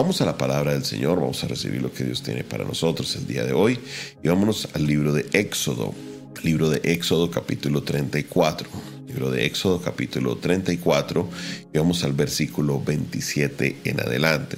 Vamos a la palabra del Señor, vamos a recibir lo que Dios tiene para nosotros el día de hoy y vámonos al libro de Éxodo, libro de Éxodo capítulo 34. Libro de Éxodo capítulo 34 y vamos al versículo 27 en adelante.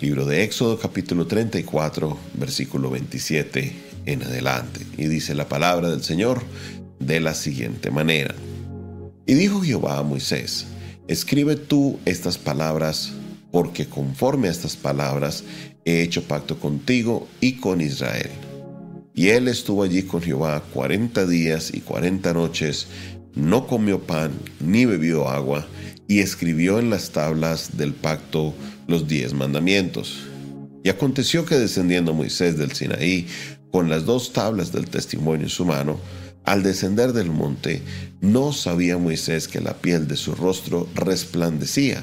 Libro de Éxodo capítulo 34 versículo 27 en adelante. Y dice la palabra del Señor de la siguiente manera. Y dijo Jehová a Moisés, escribe tú estas palabras porque conforme a estas palabras he hecho pacto contigo y con Israel. Y él estuvo allí con Jehová cuarenta días y cuarenta noches, no comió pan ni bebió agua, y escribió en las tablas del pacto los diez mandamientos. Y aconteció que descendiendo Moisés del Sinaí con las dos tablas del testimonio en su mano, al descender del monte, no sabía Moisés que la piel de su rostro resplandecía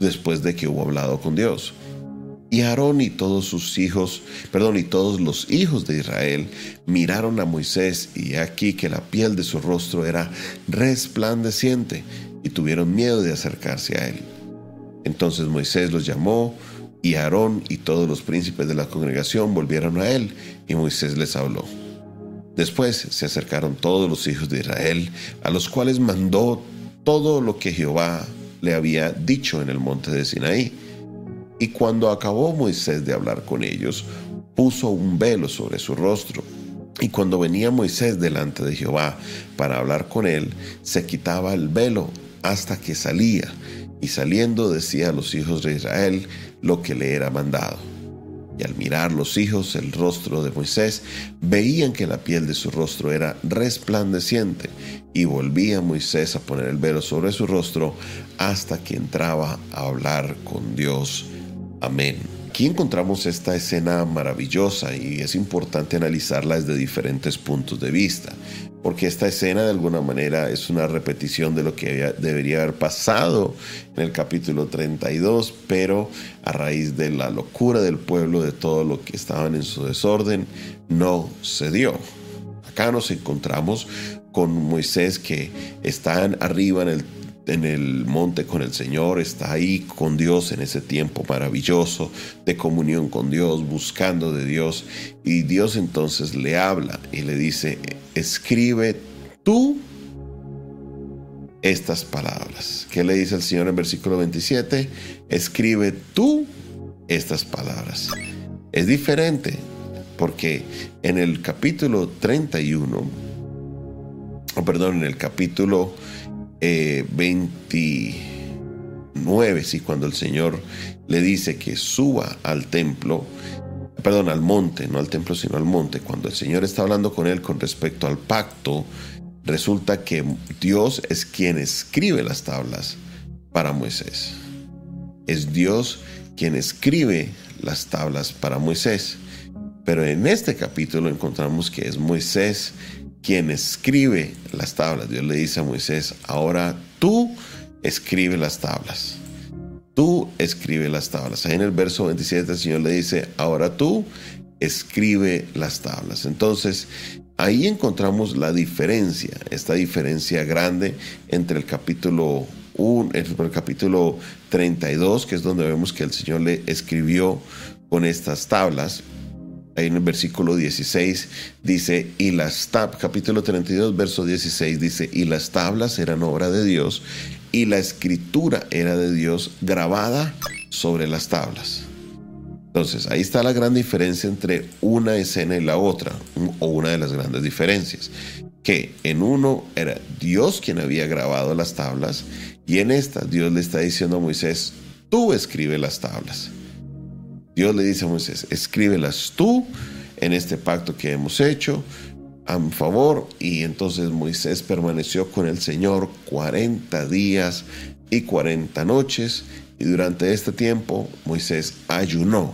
después de que hubo hablado con Dios. Y Aarón y todos sus hijos, perdón, y todos los hijos de Israel miraron a Moisés y aquí que la piel de su rostro era resplandeciente y tuvieron miedo de acercarse a él. Entonces Moisés los llamó y Aarón y todos los príncipes de la congregación volvieron a él y Moisés les habló. Después se acercaron todos los hijos de Israel, a los cuales mandó todo lo que Jehová le había dicho en el monte de Sinaí y cuando acabó Moisés de hablar con ellos, puso un velo sobre su rostro. Y cuando venía Moisés delante de Jehová para hablar con él, se quitaba el velo hasta que salía, y saliendo decía a los hijos de Israel lo que le era mandado. Y al mirar los hijos el rostro de Moisés, veían que la piel de su rostro era resplandeciente, y volvía Moisés a poner el velo sobre su rostro hasta que entraba a hablar con Dios Amén. Aquí encontramos esta escena maravillosa y es importante analizarla desde diferentes puntos de vista, porque esta escena de alguna manera es una repetición de lo que debería haber pasado en el capítulo 32, pero a raíz de la locura del pueblo, de todo lo que estaban en su desorden, no se dio. Acá nos encontramos con Moisés que está arriba en el en el monte con el Señor, está ahí con Dios en ese tiempo maravilloso de comunión con Dios, buscando de Dios. Y Dios entonces le habla y le dice, escribe tú estas palabras. ¿Qué le dice el Señor en versículo 27? Escribe tú estas palabras. Es diferente porque en el capítulo 31, o perdón, en el capítulo 29, eh, cuando el Señor le dice que suba al templo, perdón, al monte, no al templo, sino al monte, cuando el Señor está hablando con él con respecto al pacto, resulta que Dios es quien escribe las tablas para Moisés. Es Dios quien escribe las tablas para Moisés. Pero en este capítulo encontramos que es Moisés quien escribe las tablas. Dios le dice a Moisés, ahora tú escribe las tablas. Tú escribe las tablas. Ahí en el verso 27 el Señor le dice, ahora tú escribe las tablas. Entonces, ahí encontramos la diferencia, esta diferencia grande entre el capítulo 1, el capítulo 32, que es donde vemos que el Señor le escribió con estas tablas, ahí en el versículo 16 dice, y las tablas, capítulo 32, verso 16 dice, y las tablas eran obra de Dios y la escritura era de Dios grabada sobre las tablas. Entonces, ahí está la gran diferencia entre una escena y la otra, o una de las grandes diferencias, que en uno era Dios quien había grabado las tablas y en esta Dios le está diciendo a Moisés, tú escribe las tablas. Dios le dice a Moisés, escríbelas tú en este pacto que hemos hecho a mi favor. Y entonces Moisés permaneció con el Señor 40 días y 40 noches. Y durante este tiempo Moisés ayunó.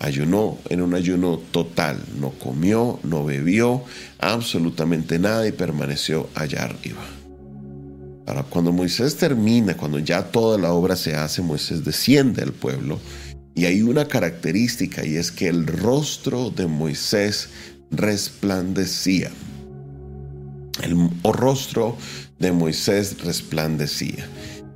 Ayunó en un ayuno total. No comió, no bebió absolutamente nada y permaneció allá arriba. Ahora, cuando Moisés termina, cuando ya toda la obra se hace, Moisés desciende al pueblo y hay una característica y es que el rostro de Moisés resplandecía. El rostro de Moisés resplandecía.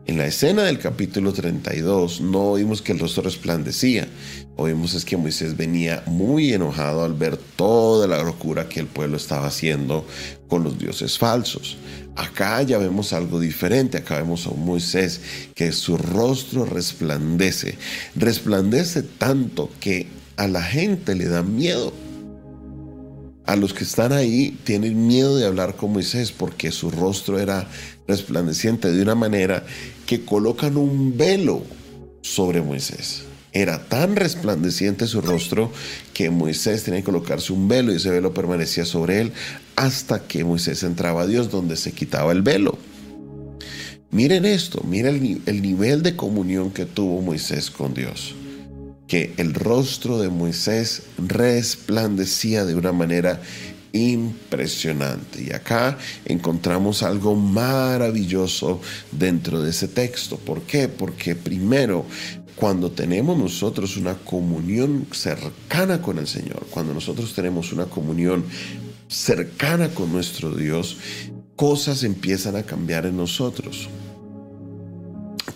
En la escena del capítulo 32 no oímos que el rostro resplandecía, oímos es que Moisés venía muy enojado al ver toda la locura que el pueblo estaba haciendo con los dioses falsos. Acá ya vemos algo diferente, acá vemos a Moisés que su rostro resplandece, resplandece tanto que a la gente le da miedo. A los que están ahí tienen miedo de hablar con Moisés porque su rostro era resplandeciente de una manera que colocan un velo sobre Moisés. Era tan resplandeciente su rostro que Moisés tenía que colocarse un velo y ese velo permanecía sobre él hasta que Moisés entraba a Dios donde se quitaba el velo. Miren esto, miren el, el nivel de comunión que tuvo Moisés con Dios que el rostro de Moisés resplandecía de una manera impresionante. Y acá encontramos algo maravilloso dentro de ese texto. ¿Por qué? Porque primero, cuando tenemos nosotros una comunión cercana con el Señor, cuando nosotros tenemos una comunión cercana con nuestro Dios, cosas empiezan a cambiar en nosotros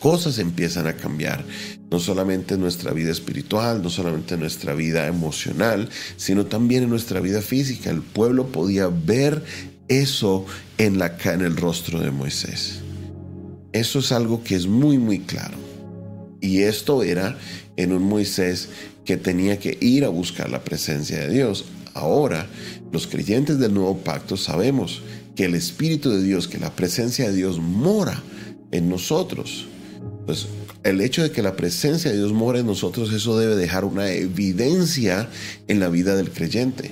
cosas empiezan a cambiar, no solamente en nuestra vida espiritual, no solamente en nuestra vida emocional, sino también en nuestra vida física. El pueblo podía ver eso en, la, en el rostro de Moisés. Eso es algo que es muy, muy claro. Y esto era en un Moisés que tenía que ir a buscar la presencia de Dios. Ahora, los creyentes del nuevo pacto sabemos que el Espíritu de Dios, que la presencia de Dios mora en nosotros. Pues el hecho de que la presencia de Dios mora en nosotros, eso debe dejar una evidencia en la vida del creyente.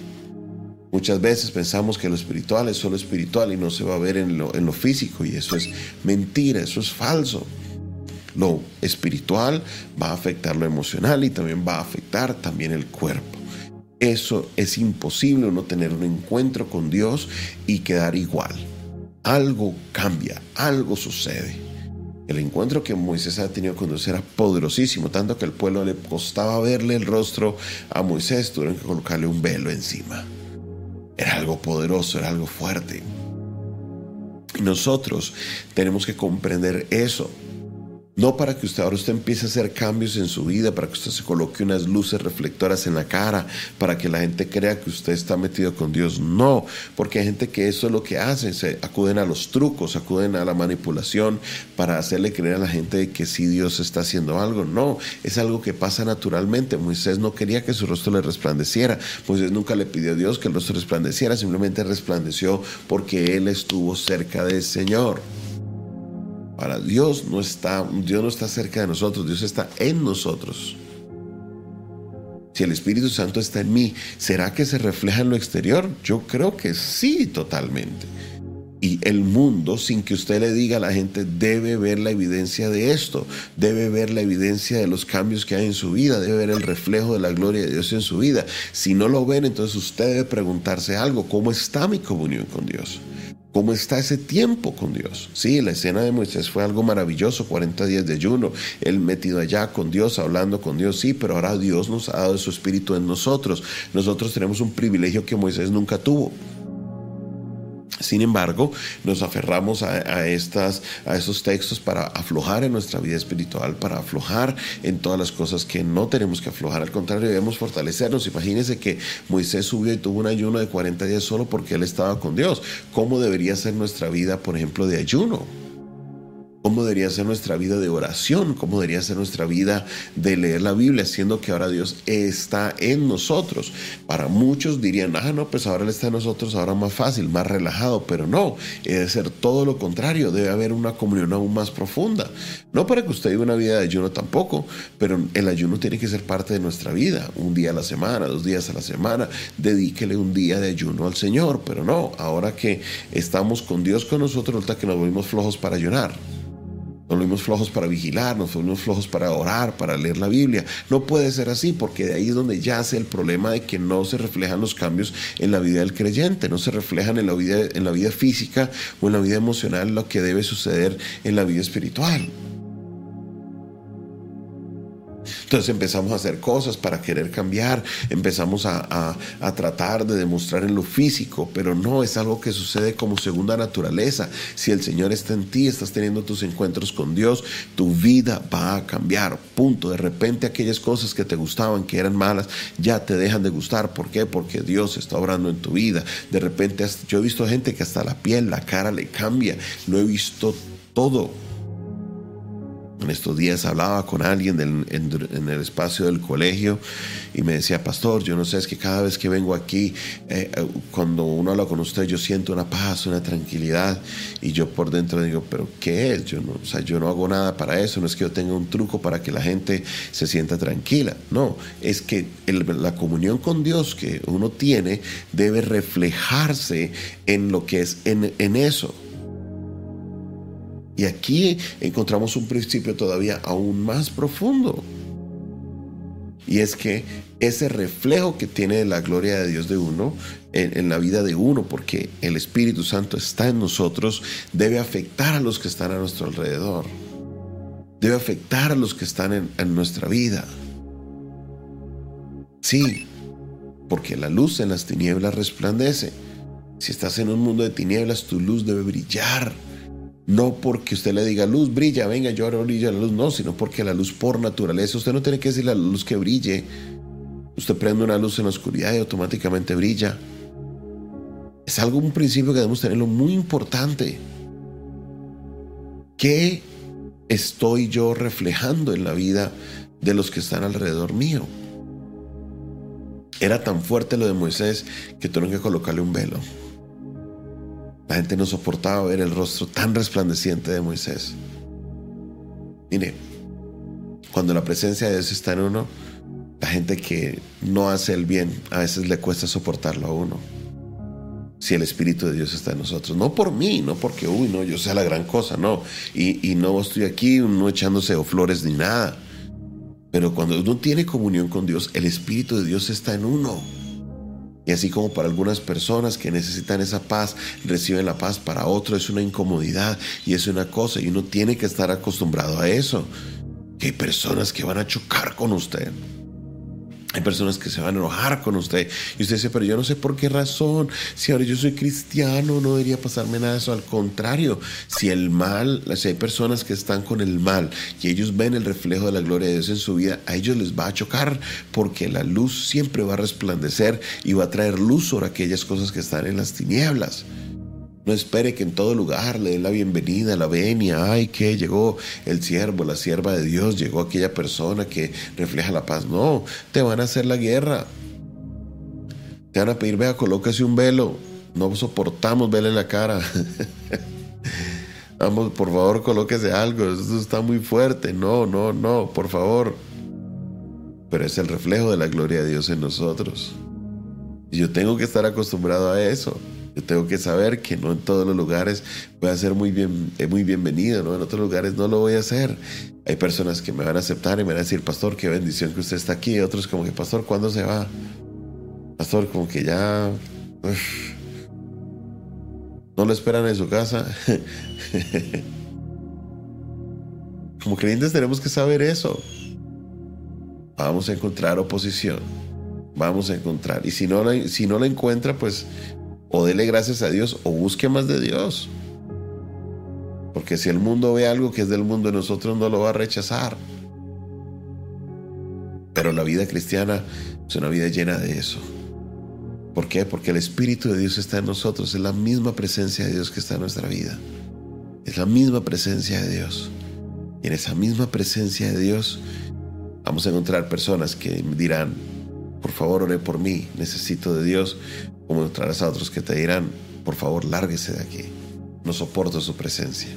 Muchas veces pensamos que lo espiritual es solo espiritual y no se va a ver en lo, en lo físico y eso es mentira, eso es falso. Lo espiritual va a afectar lo emocional y también va a afectar también el cuerpo. Eso es imposible no tener un encuentro con Dios y quedar igual. Algo cambia, algo sucede. El encuentro que Moisés ha tenido con Dios era poderosísimo, tanto que al pueblo le costaba verle el rostro a Moisés, tuvieron que colocarle un velo encima. Era algo poderoso, era algo fuerte. Y nosotros tenemos que comprender eso. No para que usted ahora usted empiece a hacer cambios en su vida, para que usted se coloque unas luces reflectoras en la cara, para que la gente crea que usted está metido con Dios. No, porque hay gente que eso es lo que hace, se acuden a los trucos, acuden a la manipulación para hacerle creer a la gente que sí Dios está haciendo algo. No, es algo que pasa naturalmente. Moisés no quería que su rostro le resplandeciera. Moisés nunca le pidió a Dios que el rostro resplandeciera, simplemente resplandeció porque él estuvo cerca del Señor. Para Dios no está, Dios no está cerca de nosotros, Dios está en nosotros. Si el Espíritu Santo está en mí, ¿será que se refleja en lo exterior? Yo creo que sí, totalmente. Y el mundo, sin que usted le diga a la gente, debe ver la evidencia de esto, debe ver la evidencia de los cambios que hay en su vida, debe ver el reflejo de la gloria de Dios en su vida. Si no lo ven, entonces usted debe preguntarse algo, ¿cómo está mi comunión con Dios? ¿Cómo está ese tiempo con Dios? Sí, la escena de Moisés fue algo maravilloso, 40 días de ayuno, él metido allá con Dios, hablando con Dios, sí, pero ahora Dios nos ha dado su espíritu en nosotros. Nosotros tenemos un privilegio que Moisés nunca tuvo. Sin embargo, nos aferramos a, estas, a esos textos para aflojar en nuestra vida espiritual, para aflojar en todas las cosas que no tenemos que aflojar. Al contrario, debemos fortalecernos. Imagínense que Moisés subió y tuvo un ayuno de 40 días solo porque él estaba con Dios. ¿Cómo debería ser nuestra vida, por ejemplo, de ayuno? Cómo debería ser nuestra vida de oración, cómo debería ser nuestra vida de leer la Biblia, siendo que ahora Dios está en nosotros. Para muchos dirían, ah, no, pues ahora Él está en nosotros, ahora más fácil, más relajado, pero no, debe ser todo lo contrario, debe haber una comunión aún más profunda. No para que usted viva una vida de ayuno tampoco, pero el ayuno tiene que ser parte de nuestra vida, un día a la semana, dos días a la semana, dedíquele un día de ayuno al Señor, pero no, ahora que estamos con Dios con nosotros, resulta que nos volvimos flojos para ayunar. Nos volvimos flojos para vigilar, nos volvimos flojos para orar, para leer la Biblia. No puede ser así, porque de ahí es donde yace el problema de que no se reflejan los cambios en la vida del creyente, no se reflejan en la vida, en la vida física o en la vida emocional lo que debe suceder en la vida espiritual. Entonces empezamos a hacer cosas para querer cambiar, empezamos a, tratar de demostrar en lo físico, pero no es algo que sucede como segunda naturaleza. Si el Señor está en ti, estás teniendo tus encuentros con Dios, tu vida va a cambiar. Punto. De repente aquellas cosas que te gustaban, que eran malas, ya te dejan de gustar. ¿Por qué? Porque Dios está obrando en tu vida. De repente yo he visto gente que hasta la piel, la cara le cambia. Lo he visto todo en estos días hablaba con alguien en, el espacio del colegio y me decía, pastor, yo no sé, es que cada vez que vengo aquí, eh, eh, cuando uno habla con usted, yo siento una paz, una tranquilidad y yo por dentro digo, pero ¿qué es? Yo no, o sea, yo no hago nada para eso, no es que yo tenga un truco para que la gente se sienta tranquila, no, es que la comunión con Dios que uno tiene debe reflejarse en lo que es en, en eso. Y aquí encontramos un principio todavía aún más profundo. Y es que ese reflejo que tiene la gloria de Dios de uno, en, la vida de uno, porque el Espíritu Santo está en nosotros, debe afectar a los que están a nuestro alrededor. Debe afectar a los que están en, en nuestra vida. Sí, porque la luz en las tinieblas resplandece. Si estás en un mundo de tinieblas, tu luz debe brillar no porque usted le diga luz, brilla, venga, yo ahora brilla la luz, no, sino porque la luz por naturaleza, usted no tiene que decir la luz que brille. Usted prende una luz en la oscuridad y automáticamente brilla. Es algo, un principio que debemos tenerlo muy importante. ¿Qué estoy yo reflejando en la vida de los que están alrededor mío? Era tan fuerte lo de Moisés que tuvieron que colocarle un velo. La gente no soportaba ver el rostro tan resplandeciente de Moisés. Mire, cuando la presencia de Dios está en uno, la gente que no hace el bien, a veces le cuesta soportarlo a uno. Si el Espíritu de Dios está en nosotros. No por mí, no porque, uy, no, yo sea la gran cosa, no. Y, y no estoy aquí no echándose flores ni nada. Pero cuando uno tiene comunión con Dios, el Espíritu de Dios está en uno. Y así como para algunas personas que necesitan esa paz, reciben la paz, para otros es una incomodidad y es una cosa y uno tiene que estar acostumbrado a eso. Que hay personas que van a chocar con usted. Hay personas que se van a enojar con usted. Y usted dice, pero yo no sé por qué razón. Si ahora yo soy cristiano, no debería pasarme nada de eso. Al contrario, si el mal, si hay personas que están con el mal y ellos ven el reflejo de la gloria de Dios en su vida, a ellos les va a chocar porque la luz siempre va a resplandecer y va a traer luz sobre aquellas cosas que están en las tinieblas. No espere que en todo lugar le den la bienvenida, la venia. Ay, que llegó el siervo, la sierva de Dios, llegó aquella persona que refleja la paz. No, te van a hacer la guerra. Te van a pedir, vea, colócase un velo. No soportamos verle la cara. Vamos, por favor, colóquese algo. Esto está muy fuerte. No, no, no, por favor. Pero es el reflejo de la gloria de Dios en nosotros. Y yo tengo que estar acostumbrado a eso. Yo tengo que saber que no en todos los lugares voy a ser muy, bien, eh, muy bienvenido, ¿no? En otros lugares no lo voy a hacer. Hay personas que me van a aceptar y me van a decir, pastor, qué bendición que usted está aquí. Otros como que, pastor, ¿cuándo se va? Pastor, como que ya... no lo esperan en su casa. como creyentes tenemos que saber eso. Vamos a encontrar oposición. Vamos a encontrar. Y si no, si no la encuentra, pues o dele gracias a Dios o busque más de Dios. Porque si el mundo ve algo que es del mundo, nosotros no lo va a rechazar. Pero la vida cristiana es una vida llena de eso. ¿Por qué? Porque el Espíritu de Dios está en nosotros. Es la misma presencia de Dios que está en nuestra vida. Es la misma presencia de Dios. Y en esa misma presencia de Dios vamos a encontrar personas que dirán, por favor, ore por mí, necesito de Dios, como encontrarás a otros que te dirán, por favor, lárguese de aquí, no soporto su presencia.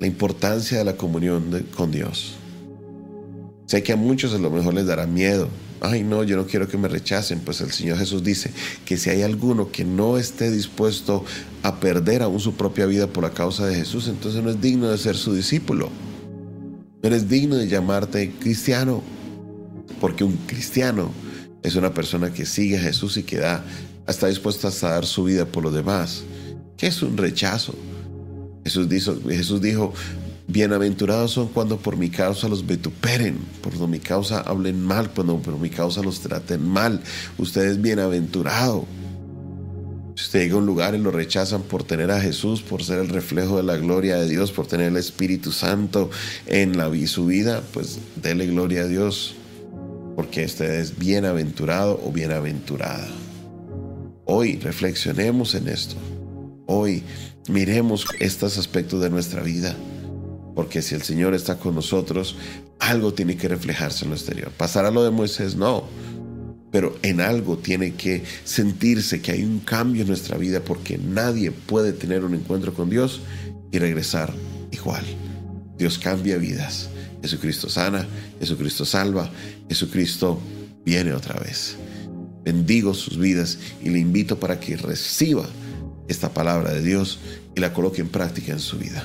La importancia de la comunión con Dios. Sé que a muchos a lo mejor les dará miedo. Ay, no, yo no quiero que me rechacen. Pues el Señor Jesús dice que si hay alguno que no esté dispuesto a perder aún su propia vida por la causa de Jesús, entonces no es digno de ser su discípulo. No eres digno de llamarte cristiano. Porque un cristiano es una persona que sigue a Jesús y que da, está dispuesta a dar su vida por los demás. ¿Qué es un rechazo? Jesús dijo, Jesús dijo Bienaventurados son cuando por mi causa los vituperen, por mi causa hablen mal, cuando por mi causa los traten mal. Usted es bienaventurado. Si usted llega a un lugar y lo rechazan por tener a Jesús, por ser el reflejo de la gloria de Dios, por tener el Espíritu Santo en su vida, pues dele gloria a Dios, porque usted es bienaventurado o bienaventurada. Hoy reflexionemos en esto. Hoy miremos estos aspectos de nuestra vida. Porque si el Señor está con nosotros, algo tiene que reflejarse en lo exterior. ¿Pasará lo de Moisés? No. Pero en algo tiene que sentirse que hay un cambio en nuestra vida porque nadie puede tener un encuentro con Dios y regresar igual. Dios cambia vidas. Jesucristo sana, Jesucristo salva, Jesucristo viene otra vez. Bendigo sus vidas y le invito para que reciba esta palabra de Dios y la coloque en práctica en su vida.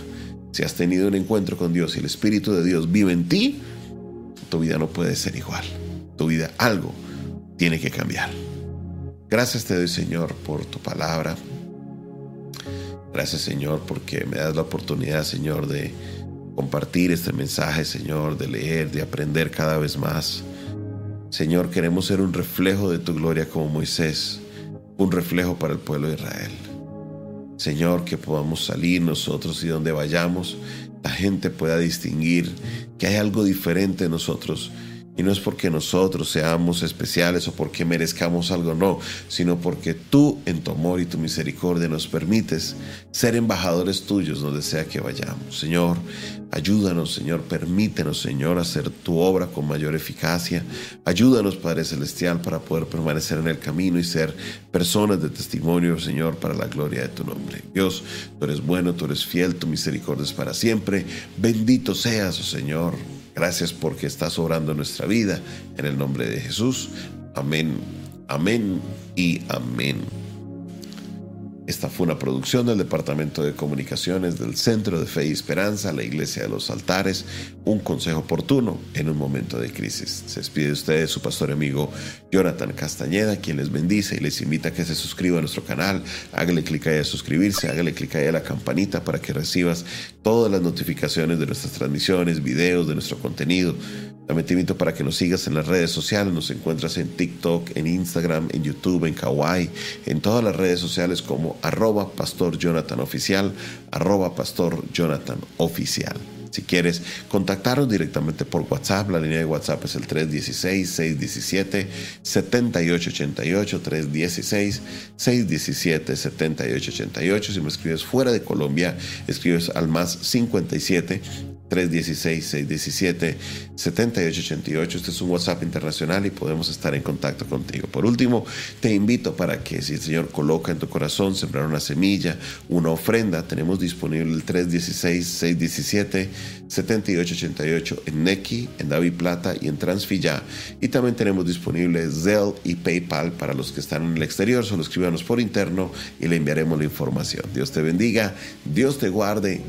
Si has tenido un encuentro con Dios y el Espíritu de Dios vive en ti, tu vida no puede ser igual. Tu vida algo tiene que cambiar. Gracias te doy Señor por tu palabra. Gracias Señor porque me das la oportunidad Señor de compartir este mensaje Señor, de leer, de aprender cada vez más. Señor, queremos ser un reflejo de tu gloria como Moisés, un reflejo para el pueblo de Israel. Señor, que podamos salir nosotros y donde vayamos, la gente pueda distinguir que hay algo diferente en nosotros. Y no es porque nosotros seamos especiales o porque merezcamos algo, no, sino porque tú en tu amor y tu misericordia nos permites ser embajadores tuyos donde sea que vayamos. Señor, Ayúdanos, Señor, permítenos, Señor, hacer tu obra con mayor eficacia. Ayúdanos, Padre Celestial, para poder permanecer en el camino y ser personas de testimonio, Señor, para la gloria de tu nombre. Dios, tú eres bueno, tú eres fiel, tu misericordia es para siempre. Bendito seas, oh Señor. Gracias porque estás obrando en nuestra vida. En el nombre de Jesús. Amén, amén y amén. Esta fue una producción del Departamento de Comunicaciones del Centro de Fe y Esperanza, la Iglesia de los Altares, un consejo oportuno en un momento de crisis. Se despide de ustedes su pastor amigo Jonathan Castañeda, quien les bendice y les invita a que se suscriban a nuestro canal, hágale clic ahí a suscribirse, hágale clic ahí a la campanita para que recibas todas las notificaciones de nuestras transmisiones, videos, de nuestro contenido. También te invito para que nos sigas en las redes sociales. Nos encuentras en TikTok, en Instagram, en YouTube, en Kawaii, en todas las redes sociales como arroba pastor Jonathan oficial, arroba pastor Jonathan oficial. Si quieres contactarnos directamente por WhatsApp, la línea de WhatsApp es el 316-617-7888, 316-617-7888. Si me escribes fuera de Colombia, escribes al más 57 316-617-7888. Este es un WhatsApp internacional y podemos estar en contacto contigo. Por último, te invito para que si el Señor coloca en tu corazón sembrar una semilla, una ofrenda, tenemos disponible el 316-617-7888 en Neki, en David Plata y en Transfilla. Y también tenemos disponible Zelle y PayPal para los que están en el exterior. Solo escríbanos por interno y le enviaremos la información. Dios te bendiga, Dios te guarde